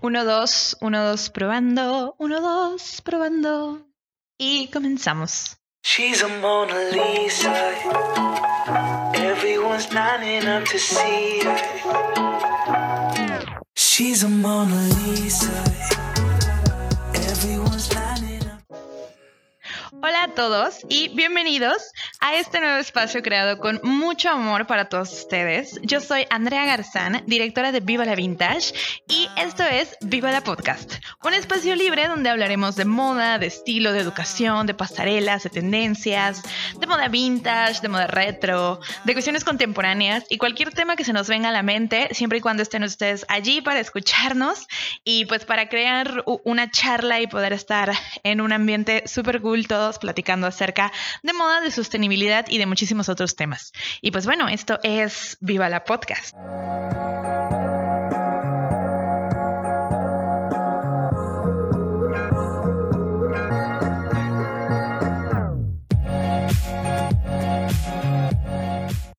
Uno, dos, uno, dos, probando, uno, dos, probando. Y comenzamos. She's a Mona Lisa. Everyone's lining up to see her. She's a Mona Lisa. Hola a todos y bienvenidos a este nuevo espacio creado con mucho amor para todos ustedes. Yo soy Andrea Garzán, directora de Viva la Vintage y esto es Viva la Podcast, un espacio libre donde hablaremos de moda, de estilo, de educación, de pasarelas, de tendencias, de moda vintage, de moda retro, de cuestiones contemporáneas y cualquier tema que se nos venga a la mente, siempre y cuando estén ustedes allí para escucharnos y pues para crear una charla y poder estar en un ambiente súper cool todos platicando acerca de moda, de sostenibilidad y de muchísimos otros temas. Y pues bueno, esto es Viva la Podcast.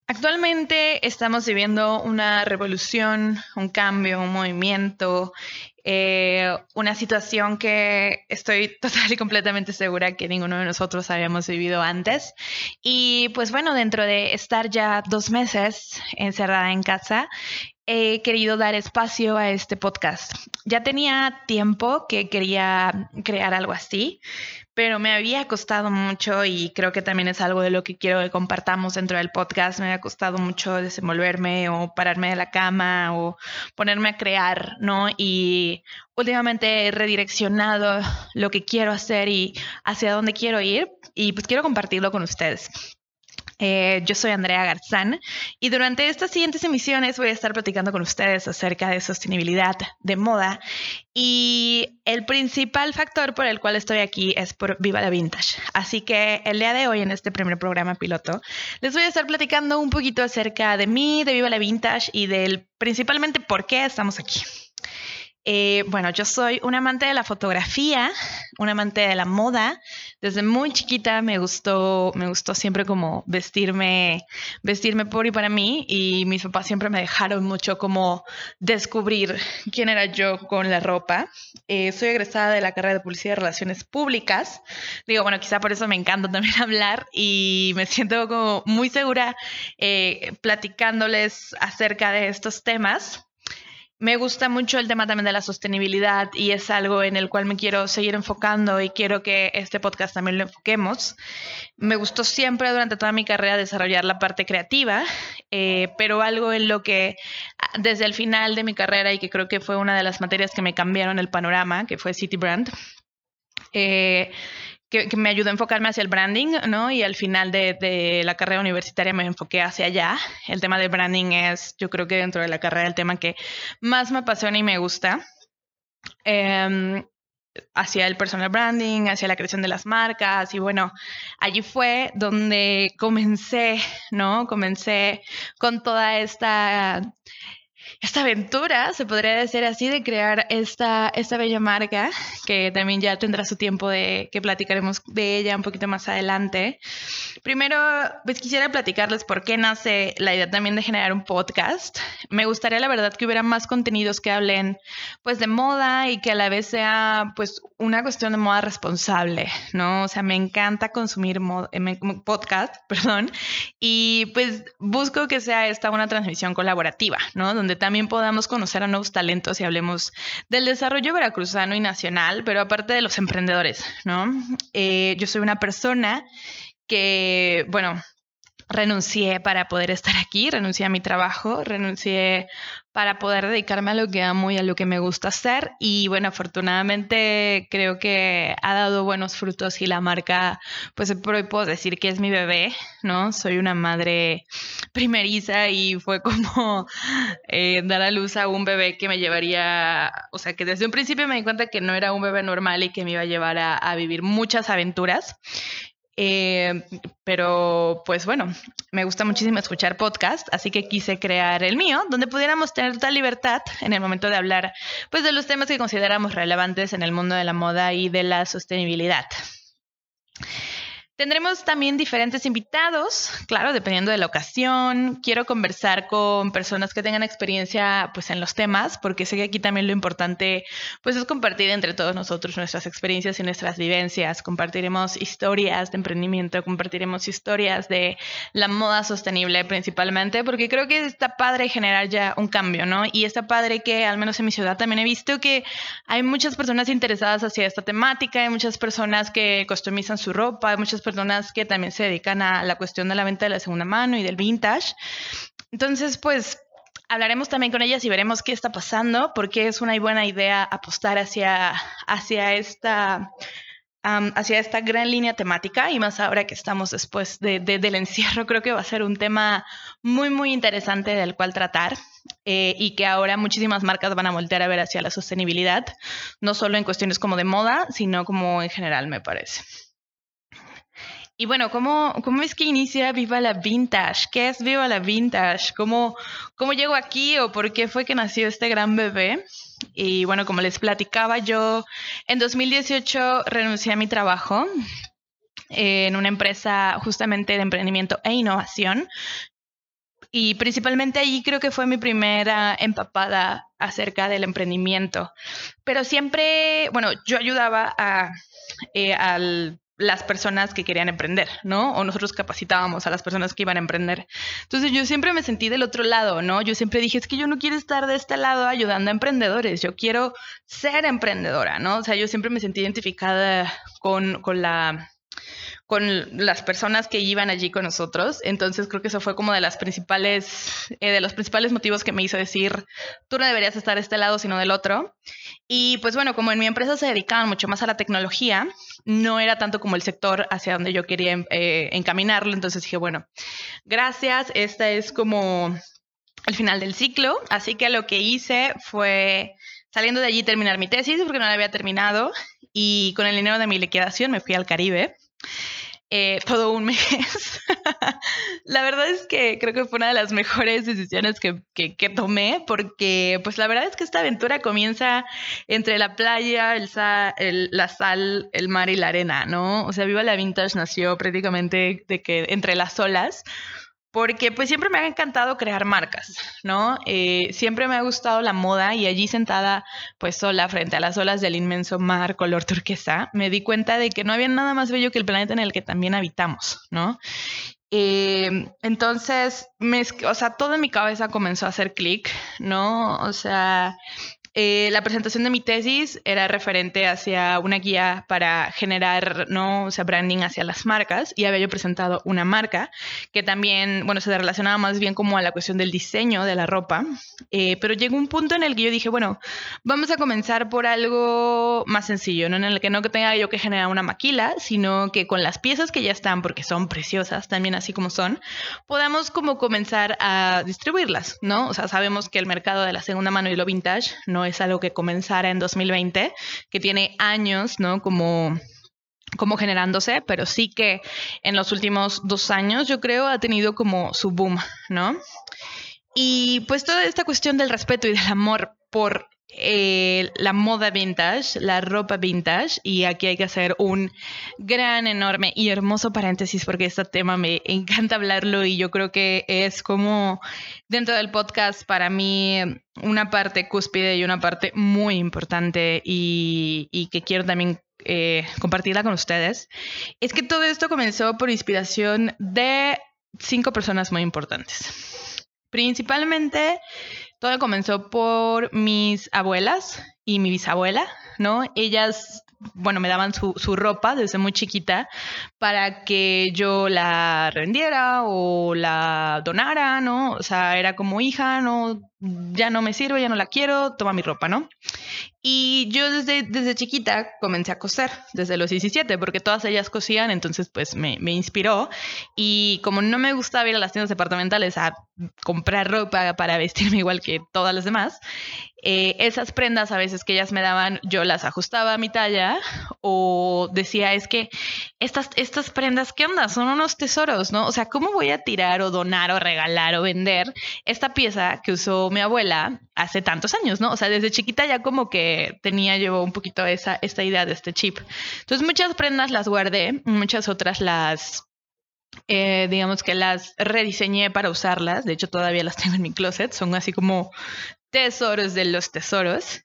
Actualmente estamos viviendo una revolución, un cambio, un movimiento eh, una situación que estoy total y completamente segura que ninguno de nosotros habíamos vivido antes. Y pues bueno, dentro de estar ya dos meses encerrada en casa, he querido dar espacio a este podcast. Ya tenía tiempo que quería crear algo así pero me había costado mucho y creo que también es algo de lo que quiero que compartamos dentro del podcast. Me había costado mucho desenvolverme o pararme de la cama o ponerme a crear, ¿no? Y últimamente he redireccionado lo que quiero hacer y hacia dónde quiero ir y pues quiero compartirlo con ustedes. Eh, yo soy Andrea Garzán y durante estas siguientes emisiones voy a estar platicando con ustedes acerca de sostenibilidad, de moda y el principal factor por el cual estoy aquí es por Viva la Vintage. Así que el día de hoy en este primer programa piloto les voy a estar platicando un poquito acerca de mí, de Viva la Vintage y del principalmente por qué estamos aquí. Eh, bueno, yo soy un amante de la fotografía, un amante de la moda. Desde muy chiquita me gustó, me gustó siempre como vestirme, vestirme por y para mí. Y mis papás siempre me dejaron mucho como descubrir quién era yo con la ropa. Eh, soy egresada de la carrera de Publicidad y Relaciones Públicas. Digo, bueno, quizá por eso me encanta también hablar y me siento muy segura eh, platicándoles acerca de estos temas. Me gusta mucho el tema también de la sostenibilidad y es algo en el cual me quiero seguir enfocando y quiero que este podcast también lo enfoquemos. Me gustó siempre durante toda mi carrera desarrollar la parte creativa, eh, pero algo en lo que desde el final de mi carrera y que creo que fue una de las materias que me cambiaron el panorama, que fue City Brand, eh, que, me ayudó a enfocarme hacia el branding, ¿no? Y al final de, la carrera universitaria me enfoqué hacia allá. El tema del branding es, yo creo que dentro de la carrera, el tema que más me apasiona y me gusta. Em, hacia el personal branding, hacia la creación de las marcas y bueno, allí fue donde comencé, ¿no? Comencé con toda esta esta aventura, se podría decir así, de crear esta, esta bella marca, que también ya tendrá su tiempo de que platicaremos de ella un poquito más adelante. Primero, pues quisiera platicarles por qué nace la idea también de generar un podcast. Me gustaría, la verdad, que hubiera más contenidos que hablen, pues, de moda y que a la vez sea, pues, una cuestión de moda responsable, ¿no? O sea, me encanta consumir eh, podcast, perdón, y pues busco que sea esta una transmisión colaborativa, ¿no? Donde también podamos conocer a nuevos talentos y hablemos del desarrollo veracruzano y nacional, pero aparte de los emprendedores, ¿no? Eh, yo soy una persona que, bueno, renuncié para poder estar aquí, renuncié a mi trabajo, renuncié para poder dedicarme a lo que amo y a lo que me gusta hacer. Y bueno, afortunadamente creo que ha dado buenos frutos y la marca, pues puedo decir que es mi bebé, ¿no? Soy una madre primeriza y fue como eh, dar a luz a un bebé que me llevaría, o sea, que desde un principio me di cuenta que no era un bebé normal y que me iba a llevar a vivir muchas aventuras. Eh, pero pues bueno, me gusta muchísimo escuchar podcast, así que quise crear el mío, donde pudiéramos tener tal libertad en el momento de hablar pues de los temas que consideramos relevantes en el mundo de la moda y de la sostenibilidad. Tendremos también diferentes invitados, claro, dependiendo de la ocasión. Quiero conversar con personas que tengan experiencia pues en los temas, porque sé que aquí también lo importante pues es compartir entre todos nosotros nuestras experiencias y nuestras vivencias. Compartiremos historias de emprendimiento, compartiremos historias de la moda sostenible principalmente, porque creo que está padre generar ya un cambio, ¿no? Y está padre que al menos en mi ciudad también he visto que hay muchas personas interesadas hacia esta temática, hay muchas personas que customizan su ropa, hay muchas personas que también se dedican a la cuestión de la venta de la segunda mano y del vintage. Entonces, pues hablaremos también con ellas y veremos qué está pasando, porque es una buena idea apostar hacia, hacia esta hacia esta gran línea temática y más ahora que estamos después de, del encierro, creo que va a ser un tema muy, muy interesante del cual tratar eh, y que ahora muchísimas marcas van a voltear a ver hacia la sostenibilidad, no solo en cuestiones como de moda, sino como en general, me parece. Y bueno, ¿cómo, ¿cómo es que inicia Viva la Vintage? ¿Qué es Viva la Vintage? ¿Cómo, ¿Cómo llegó aquí o por qué fue que nació este gran bebé? Y bueno, como les platicaba, yo en 2018 renuncié a mi trabajo en una empresa justamente de emprendimiento e innovación. Y principalmente allí creo que fue mi primera empapada acerca del emprendimiento. Pero siempre, bueno, yo ayudaba a, eh, al las personas que querían emprender, ¿no? O nosotros capacitábamos a las personas que iban a emprender. Entonces yo siempre me sentí del otro lado, ¿no? Yo siempre dije, es que yo no quiero estar de este lado ayudando a emprendedores, yo quiero ser emprendedora, ¿no? O sea, yo siempre me sentí identificada con, con la con las personas que iban allí con nosotros. Entonces creo que eso fue como de las principales, eh, de los principales motivos que me hizo decir, tú no deberías estar de este lado, sino del otro. Y pues bueno, como en mi empresa se dedicaban mucho más a la tecnología, no era tanto como el sector hacia donde yo quería eh, encaminarlo. Entonces dije, bueno, gracias, esta es como el final del ciclo. Así que lo que hice fue saliendo de allí terminar mi tesis porque no la había terminado y con el dinero de mi liquidación me fui al Caribe eh, todo un mes. la verdad es que creo que fue una de las mejores decisiones que, que, tomé, porque pues la verdad es que esta aventura comienza entre la playa, el, el, la sal, el mar y la arena, ¿no? O sea, Viva la Vintage nació prácticamente de que entre las olas porque pues siempre me ha encantado crear marcas, ¿no? Eh, siempre me ha gustado la moda y allí sentada pues sola frente a las olas del inmenso mar color turquesa, me di cuenta de que no había nada más bello que el planeta en el que también habitamos, ¿no? Eh, entonces, me, o sea, todo mi cabeza comenzó a hacer clic, ¿no? O sea, eh, la presentación de mi tesis era referente hacia una guía para generar, ¿no? O sea, branding hacia las marcas y había yo presentado una marca que también, bueno, se relacionaba más bien como a la cuestión del diseño de la ropa, eh, pero llegó un punto en el que yo dije, bueno, vamos a comenzar por algo más sencillo, ¿no? En el que no tenga yo que generar una maquila, sino que con las piezas que ya están, porque son preciosas también así como son, podamos como comenzar a distribuirlas, ¿no? O sea, sabemos que el mercado de la segunda mano y lo vintage no es algo que comenzara en 2020, que tiene años, ¿no? Como como generándose, pero sí que en los últimos dos años yo creo ha tenido como su boom, ¿no? Y pues toda esta cuestión del respeto y del amor por eh, la moda vintage, la ropa vintage, y aquí hay que hacer un gran, enorme y hermoso paréntesis porque este tema me encanta hablarlo y yo creo que es como dentro del podcast para mí una parte cúspide y una parte muy importante y, que quiero también eh, compartirla con ustedes. Es que todo esto comenzó por inspiración de cinco personas muy importantes. Principalmente todo comenzó por mis abuelas y mi bisabuela, ¿no? Ellas, bueno, me daban su, ropa desde muy chiquita para que yo la rendiera o la donara, ¿no? O sea, era como hija, no, ya no me sirve, ya no la quiero, toma mi ropa, ¿no? Y yo desde, desde chiquita comencé a coser, desde los 17, porque todas ellas cosían, entonces pues me, me inspiró. Y como no me gustaba ir a las tiendas departamentales a comprar ropa para vestirme igual que todas las demás, eh, esas prendas a veces que ellas me daban, yo las ajustaba a mi talla o decía, es que estas, estas prendas, ¿qué onda? Son unos tesoros, ¿no? O sea, ¿cómo voy a tirar o donar o regalar o vender esta pieza que usó mi abuela hace tantos años, ¿no? O sea, desde chiquita ya como que tenía yo un poquito esa, esta idea de este chip. Entonces muchas prendas las guardé, muchas otras las eh, digamos que las rediseñé para usarlas. De hecho, todavía las tengo en mi closet. Son así como tesoros de los tesoros.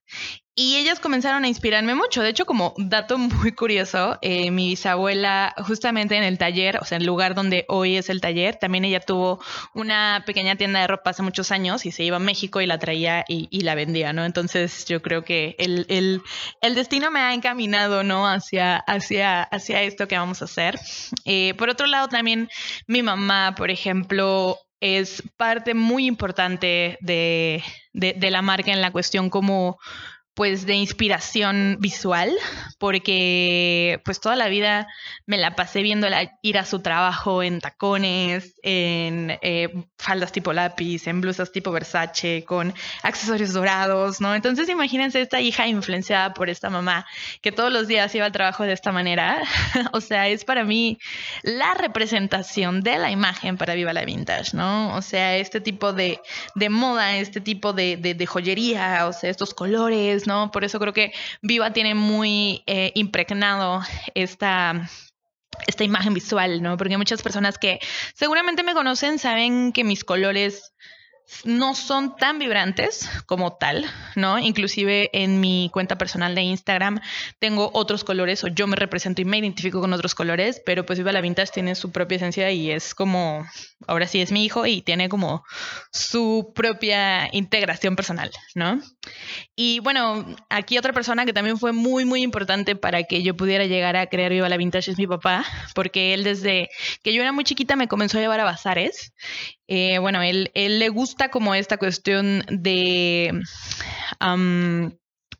Y ellas comenzaron a inspirarme mucho. De hecho, como dato muy curioso, eh, mi bisabuela, justamente en el taller, o sea, en el lugar donde hoy es el taller, también ella tuvo una pequeña tienda de ropa hace muchos años y se iba a México y la traía y, la vendía, ¿no? Entonces yo creo que el, el, el, destino me ha encaminado, ¿no? Hacia, hacia, hacia esto que vamos a hacer. Eh, por otro lado, también mi mamá, por ejemplo, es parte muy importante de, de, de la marca en la cuestión como pues de inspiración visual, porque pues toda la vida me la pasé viendo ir a su trabajo en tacones, en eh, faldas tipo lápiz, en blusas tipo Versace, con accesorios dorados, ¿no? Entonces imagínense esta hija influenciada por esta mamá que todos los días iba al trabajo de esta manera. o sea, es para mí la representación de la imagen para Viva la Vintage, ¿no? O sea, este tipo de, de moda, este tipo de, de, de joyería, o sea, estos colores, ¿no? Por eso creo que Viva tiene muy eh, impregnado esta esta imagen visual, ¿no? Porque muchas personas que seguramente me conocen saben que mis colores no son tan vibrantes como tal, ¿no? Inclusive en mi cuenta personal de Instagram tengo otros colores o yo me represento y me identifico con otros colores, pero pues Viva la Vintage tiene su propia esencia y es como, ahora sí es mi hijo y tiene como su propia integración personal, ¿no? Y bueno, aquí otra persona que también fue muy, muy importante para que yo pudiera llegar a crear Viva la Vintage es mi papá, porque él desde que yo era muy chiquita me comenzó a llevar a bazares eh, bueno, él, le gusta como esta cuestión de...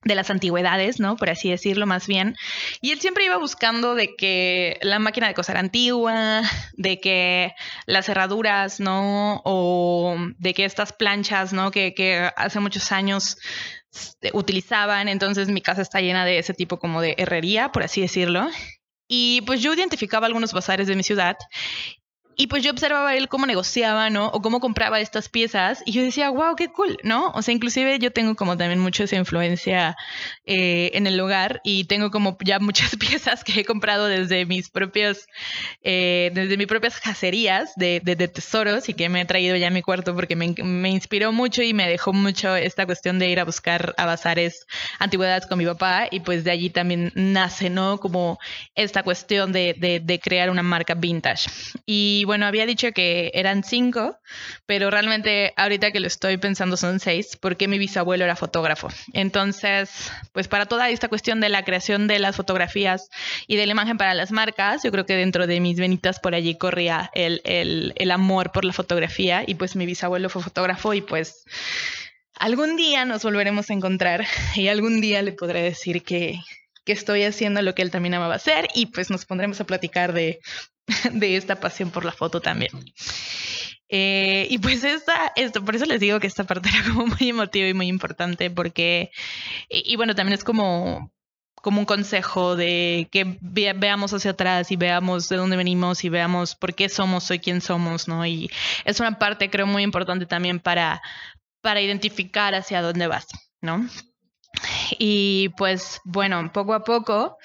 de las antigüedades, ¿no? Por así decirlo más bien. Y él siempre iba buscando de que la máquina de coser antigua, de que las cerraduras, ¿no? O de que estas planchas, ¿no? Que, que hace muchos años utilizaban. Entonces mi casa está llena de ese tipo como de herrería, por así decirlo. Y pues yo identificaba algunos bazares de mi ciudad y pues yo observaba él cómo negociaba, ¿no? O cómo compraba estas piezas. Y yo decía, wow, qué cool, ¿no? O sea, inclusive yo tengo como también mucho esa influencia eh, en el lugar y tengo como ya muchas piezas que he comprado desde mis propias, eh, desde mis propias cacerías de, de, tesoros y que me he traído ya a mi cuarto porque me, me, inspiró mucho y me dejó mucho esta cuestión de ir a buscar a bazares antigüedades con mi papá. Y pues de allí también nace, ¿no? Como esta cuestión de, de, de crear una marca vintage. Y bueno, había dicho que eran cinco, pero realmente ahorita que lo estoy pensando son seis, porque mi bisabuelo era fotógrafo. Entonces, pues para toda esta cuestión de la creación de las fotografías y de la imagen para las marcas, yo creo que dentro de mis venitas por allí corría el, el, el amor por la fotografía y pues mi bisabuelo fue fotógrafo y pues algún día nos volveremos a encontrar y algún día le podré decir que, que estoy haciendo lo que él también amaba hacer y pues nos pondremos a platicar de, de esta pasión por la foto también. Eh, y pues esta, esto, por eso les digo que esta parte era como muy emotiva y muy importante porque, y, bueno, también es como, como un consejo de que veamos hacia atrás y veamos de dónde venimos y veamos por qué somos hoy quien somos, ¿no? Y es una parte creo muy importante también para, para identificar hacia dónde vas, ¿no? Y pues bueno, poco a poco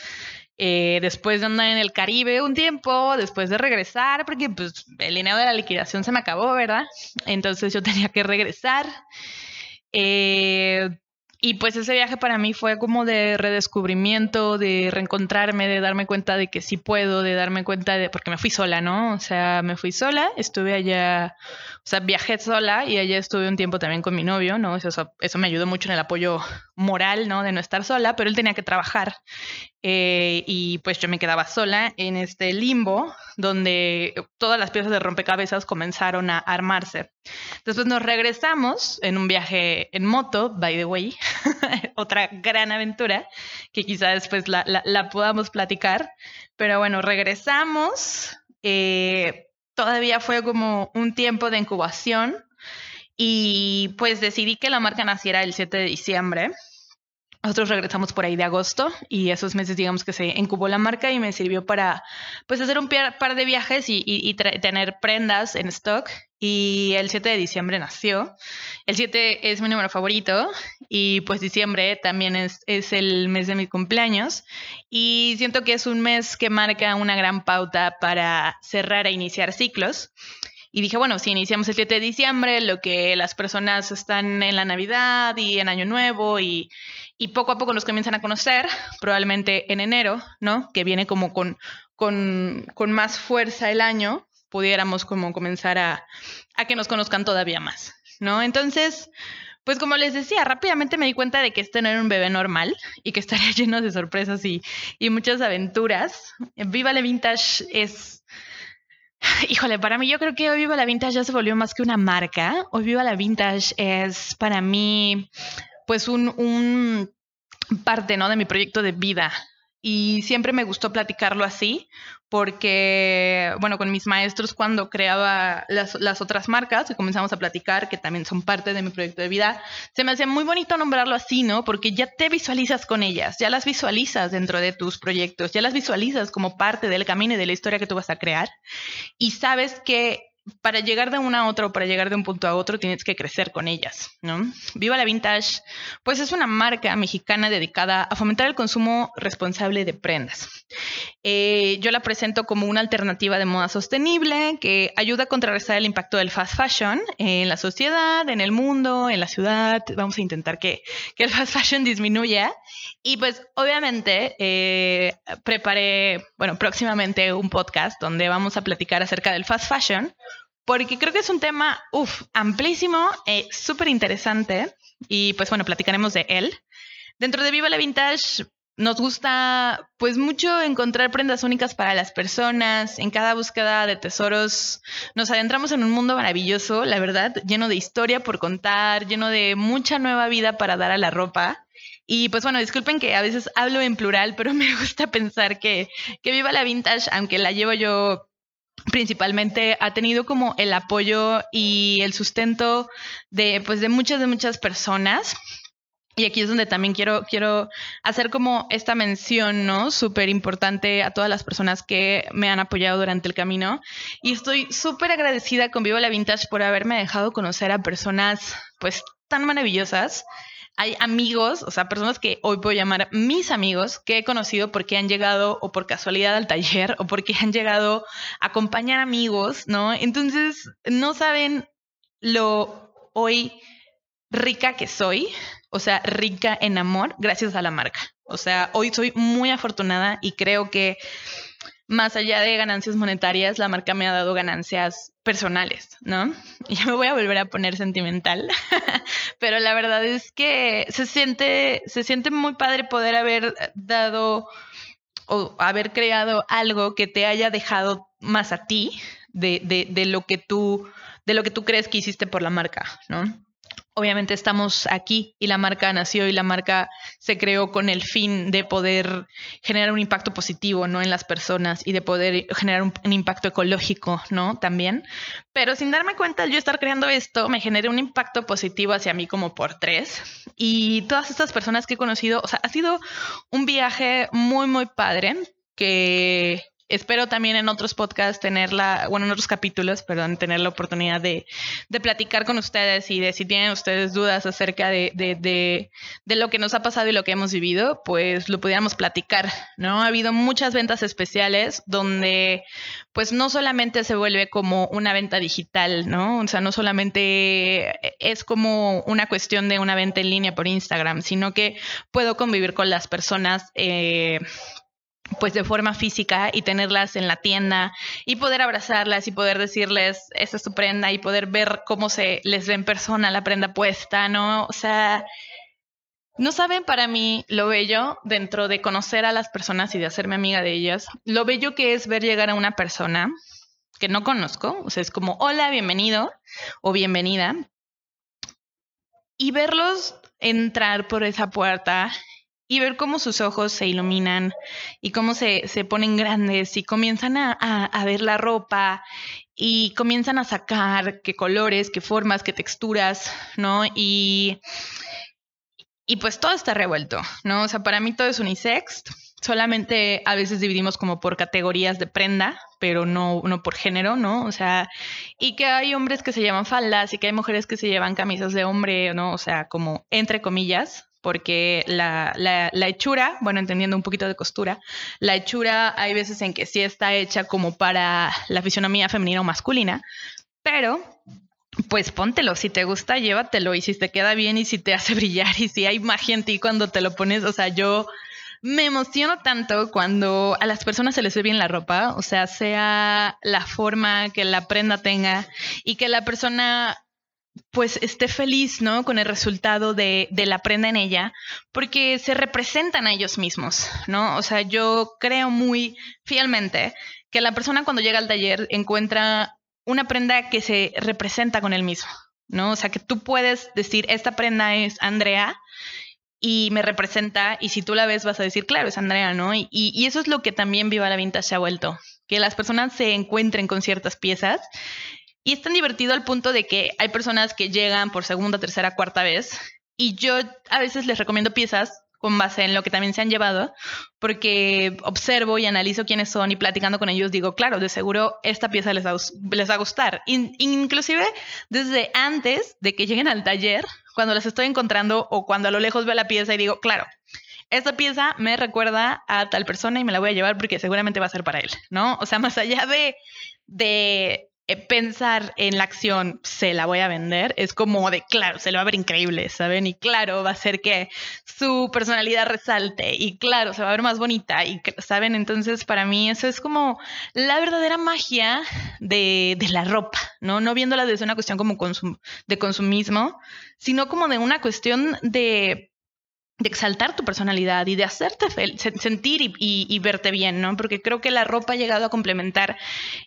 eh, después de andar en el Caribe un tiempo, después de regresar, porque pues el dinero de la liquidación se me acabó, ¿verdad? Entonces yo tenía que regresar. Eh, y pues ese viaje para mí fue como de redescubrimiento, de reencontrarme, de darme cuenta de que sí puedo, de darme cuenta de, porque me fui sola, ¿no? O sea, me fui sola, estuve allá, o sea, viajé sola y allá estuve un tiempo también con mi novio, ¿no? Eso, eso me ayudó mucho en el apoyo moral, ¿no? De no estar sola, pero él tenía que trabajar eh, y pues yo me quedaba sola en este limbo donde todas las piezas de rompecabezas comenzaron a armarse. Después nos regresamos en un viaje en moto, by the way, otra gran aventura que quizá después la, la, podamos platicar. Pero bueno, regresamos. Eh, todavía fue como un tiempo de incubación Y pues decidí que la marca naciera el 7 de diciembre. Nosotros regresamos por ahí de agosto y esos meses digamos que se incubó la marca y me sirvió para pues hacer un par de viajes y, tener prendas en stock y el 7 de diciembre nació. El 7 es mi número favorito y pues diciembre también es, es el mes de mi cumpleaños y siento que es un mes que marca una gran pauta para cerrar e iniciar ciclos. Y dije, bueno, si iniciamos el 7 de diciembre, lo que las personas están en la Navidad y en Año Nuevo y, y poco a poco nos comienzan a conocer, probablemente en enero, ¿no? Que viene como con, con, con más fuerza el año, pudiéramos como comenzar a, a que nos conozcan todavía más, ¿no? Entonces, pues como les decía, rápidamente me di cuenta de que este no era un bebé normal y que estaría lleno de sorpresas y, y muchas aventuras. Viva la Vintage es Híjole, para mí yo creo que Hoy Viva la Vintage ya se volvió más que una marca. Hoy Viva la Vintage es para mí pues un, parte ¿no? de mi proyecto de vida. Y siempre me gustó platicarlo así, porque, bueno, con mis maestros cuando creaba las, las, otras marcas y comenzamos a platicar, que también son parte de mi proyecto de vida, se me hacía muy bonito nombrarlo así, ¿no? Porque ya te visualizas con ellas, ya las visualizas dentro de tus proyectos, ya las visualizas como parte del camino y de la historia que tú vas a crear y sabes que para llegar de una a otra o para llegar de un punto a otro tienes que crecer con ellas, ¿no? Viva la Vintage, pues es una marca mexicana dedicada a fomentar el consumo responsable de prendas. Eh, yo la presento como una alternativa de moda sostenible que ayuda a contrarrestar el impacto del fast fashion en la sociedad, en el mundo, en la ciudad. Vamos a intentar que, el fast fashion disminuya. Y pues obviamente eh, preparé, bueno, próximamente un podcast donde vamos a platicar acerca del fast fashion porque creo que es un tema, uff, amplísimo, eh, súper interesante y pues bueno, platicaremos de él. Dentro de Viva la Vintage nos gusta pues mucho encontrar prendas únicas para las personas. En cada búsqueda de tesoros nos adentramos en un mundo maravilloso, la verdad, lleno de historia por contar, lleno de mucha nueva vida para dar a la ropa. Y pues bueno, disculpen que a veces hablo en plural, pero me gusta pensar que, que Viva la Vintage, aunque la llevo yo principalmente ha tenido como el apoyo y el sustento de pues de muchas de muchas personas y aquí es donde también quiero, quiero hacer como esta mención, ¿no? Súper importante a todas las personas que me han apoyado durante el camino. Y estoy súper agradecida con Viva la Vintage por haberme dejado conocer a personas, pues, tan maravillosas hay amigos, o sea, personas que hoy puedo llamar mis amigos, que he conocido porque han llegado o por casualidad al taller o porque han llegado a acompañar amigos, ¿no? Entonces, no saben lo hoy rica que soy, o sea, rica en amor gracias a la marca. O sea, hoy soy muy afortunada y creo que más allá de ganancias monetarias, la marca me ha dado ganancias personales, ¿no? Y me voy a volver a poner sentimental, pero la verdad es que se siente, se siente muy padre poder haber dado o haber creado algo que te haya dejado más a ti de, de, de lo que tú, de lo que tú crees que hiciste por la marca, ¿no? Obviamente estamos aquí y la marca nació y la marca se creó con el fin de poder generar un impacto positivo, ¿no? En las personas y de poder generar un, impacto ecológico, ¿no? También. Pero sin darme cuenta, yo estar creando esto me generé un impacto positivo hacia mí como por tres. Y todas estas personas que he conocido, o sea, ha sido un viaje muy, muy padre que espero también en otros podcasts tenerla, bueno, en otros capítulos, perdón, tener la oportunidad de, de platicar con ustedes y de si tienen ustedes dudas acerca de, de, de, de, lo que nos ha pasado y lo que hemos vivido, pues lo pudiéramos platicar, ¿no? Ha habido muchas ventas especiales donde pues no solamente se vuelve como una venta digital, ¿no? O sea, no solamente es como una cuestión de una venta en línea por Instagram, sino que puedo convivir con las personas eh, pues de forma física y tenerlas en la tienda y poder abrazarlas y poder decirles esa es tu prenda y poder ver cómo se les ve en persona la prenda puesta, ¿no? O sea, no saben para mí lo bello dentro de conocer a las personas y de hacerme amiga de ellas, lo bello que es ver llegar a una persona que no conozco, o sea, es como hola, bienvenido o bienvenida y verlos entrar por esa puerta y ver cómo sus ojos se iluminan y cómo se, se ponen grandes y comienzan a, a, ver la ropa y comienzan a sacar qué colores, qué formas, qué texturas, ¿no? Y, y pues todo está revuelto, ¿no? O sea, para mí todo es unisex. Solamente a veces dividimos como por categorías de prenda, pero no, no por género, ¿no? O sea, y que hay hombres que se llevan faldas y que hay mujeres que se llevan camisas de hombre, ¿no? O sea, como entre comillas, porque la, hechura, bueno, entendiendo un poquito de costura, la hechura hay veces en que sí está hecha como para la fisionomía femenina o masculina, pero pues póntelo, si te gusta, llévatelo y si te queda bien y si te hace brillar y si hay magia en ti cuando te lo pones, o sea, yo me emociono tanto cuando a las personas se les ve bien la ropa, o sea, sea la forma que la prenda tenga y que la persona pues esté feliz, ¿no? Con el resultado de, de, la prenda en ella, porque se representan a ellos mismos, ¿no? O sea, yo creo muy fielmente que la persona cuando llega al taller encuentra una prenda que se representa con él mismo, ¿no? O sea, que tú puedes decir, esta prenda es Andrea y me representa, y si tú la ves vas a decir, claro, es Andrea, ¿no? Y, y, eso es lo que también Viva la Vintage se ha vuelto, que las personas se encuentren con ciertas piezas. Y es tan divertido al punto de que hay personas que llegan por segunda, tercera, cuarta vez, y yo a veces les recomiendo piezas con base en lo que también se han llevado, porque observo y analizo quiénes son y platicando con ellos digo, claro, de seguro esta pieza les va, les va a gustar. inclusive desde antes de que lleguen al taller, cuando las estoy encontrando o cuando a lo lejos veo la pieza y digo, claro, esta pieza me recuerda a tal persona y me la voy a llevar porque seguramente va a ser para él, ¿no? O sea, más allá de, de pensar en la acción, se la voy a vender, es como de, claro, se le va a ver increíble, ¿saben? Y claro, va a hacer que su personalidad resalte y claro, se va a ver más bonita y, ¿saben? Entonces, para mí eso es como la verdadera magia de, de la ropa, ¿no? No viéndola desde una cuestión como de consumismo, sino como de una cuestión de de exaltar tu personalidad y de hacerte sentir y, verte bien, ¿no? Porque creo que la ropa ha llegado a complementar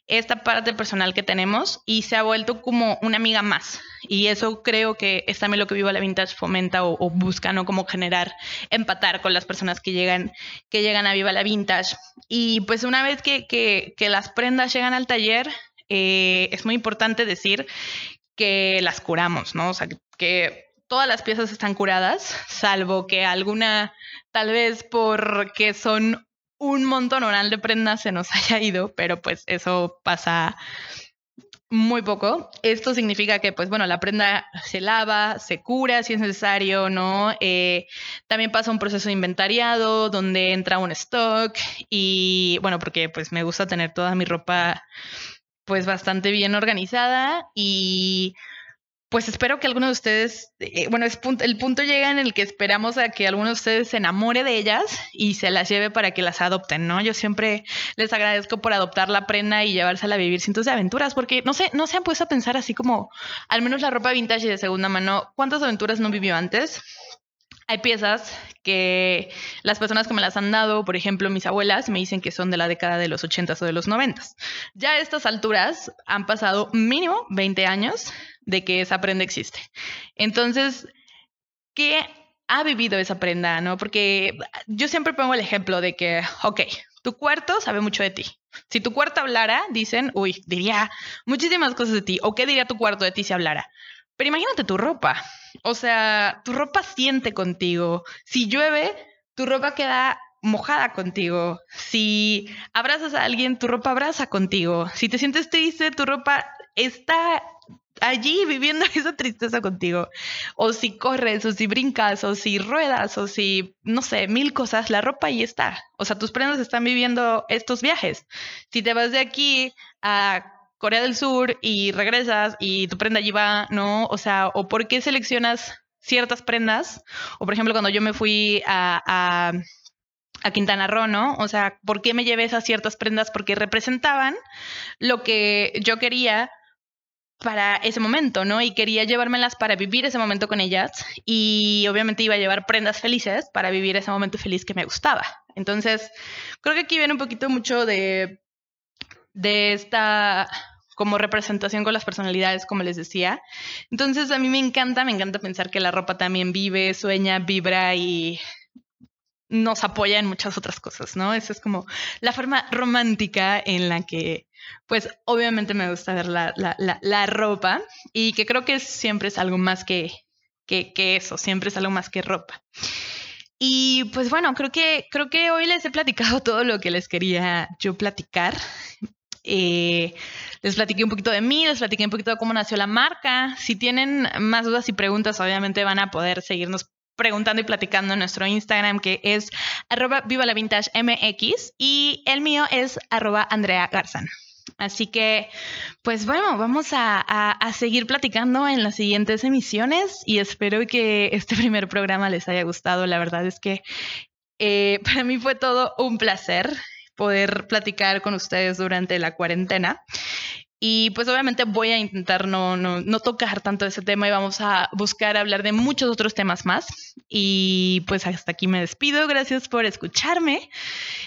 esta parte personal que tenemos y se ha vuelto como una amiga más. Y eso creo que es también lo que Viva la Vintage fomenta o, busca, ¿no? Como generar, empatar con las personas que llegan, que llegan a Viva la Vintage. Y pues una vez que, las prendas llegan al taller, eh, es muy importante decir que las curamos, ¿no? O sea, que todas las piezas están curadas, salvo que alguna, tal vez porque son un montón oral de prendas se nos haya ido, pero pues eso pasa muy poco. Esto significa que, pues bueno, la prenda se lava, se cura si es necesario, ¿no? Eh, también pasa un proceso de inventariado donde entra un stock y, bueno, porque pues me gusta tener toda mi ropa pues bastante bien organizada y pues espero que alguno de ustedes, eh, bueno, es el punto llega en el que esperamos a que alguno de ustedes se enamore de ellas y se las lleve para que las adopten, ¿no? Yo siempre les agradezco por adoptar la prenda y llevársela a vivir cientos de aventuras, porque no sé, no se han puesto a pensar así como, al menos la ropa vintage y de segunda mano, ¿cuántas aventuras no vivió antes? Hay piezas que las personas que me las han dado, por ejemplo, mis abuelas, me dicen que son de la década de los 80 o de los 90. Ya a estas alturas han pasado mínimo 20 años de que esa prenda existe. Entonces, ¿qué ha vivido esa prenda? ¿no? Porque yo siempre pongo el ejemplo de que, ok, tu cuarto sabe mucho de ti. Si tu cuarto hablara, dicen, uy, diría muchísimas cosas de ti. ¿O qué diría tu cuarto de ti si hablara? Pero imagínate tu ropa. O sea, tu ropa siente contigo. Si llueve, tu ropa queda mojada contigo. Si abrazas a alguien, tu ropa abraza contigo. Si te sientes triste, tu ropa está allí viviendo esa tristeza contigo. O si corres, o si brincas, o si ruedas, o si, no sé, mil cosas, la ropa ahí está. O sea, tus prendas están viviendo estos viajes. Si te vas de aquí a Corea del Sur y regresas y tu prenda allí va, ¿no? O sea, o por qué seleccionas ciertas prendas. O por ejemplo, cuando yo me fui a, a, Quintana Roo, ¿no? O sea, ¿por qué me llevé esas ciertas prendas? Porque representaban lo que yo quería para ese momento, ¿no? Y quería llevármelas para vivir ese momento con ellas y obviamente iba a llevar prendas felices para vivir ese momento feliz que me gustaba. Entonces, creo que aquí viene un poquito mucho de, de esta como representación con las personalidades, como les decía. Entonces, a mí me encanta, me encanta pensar que la ropa también vive, sueña, vibra y nos apoya en muchas otras cosas, ¿no? Esa es como la forma romántica en la que, pues obviamente me gusta ver la, la, ropa y que creo que siempre es algo más que, que, que, eso, siempre es algo más que ropa. Y pues bueno, creo que, creo que hoy les he platicado todo lo que les quería yo platicar. Eh, les platiqué un poquito de mí, les platiqué un poquito de cómo nació la marca. Si tienen más dudas y preguntas, obviamente van a poder seguirnos preguntando y platicando en nuestro Instagram que es arroba viva la vintage MX y el mío es arroba Andrea Garzán. Así que, pues bueno, vamos a, seguir platicando en las siguientes emisiones y espero que este primer programa les haya gustado. La verdad es que eh, para mí fue todo un placer poder platicar con ustedes durante la cuarentena. Y pues obviamente voy a intentar no, no, tocar tanto ese tema y vamos a buscar hablar de muchos otros temas más. Y pues hasta aquí me despido. Gracias por escucharme.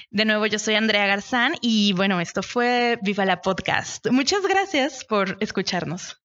De nuevo, yo soy Andrea Garzán y bueno, esto fue Viva la Podcast. Muchas gracias por escucharnos.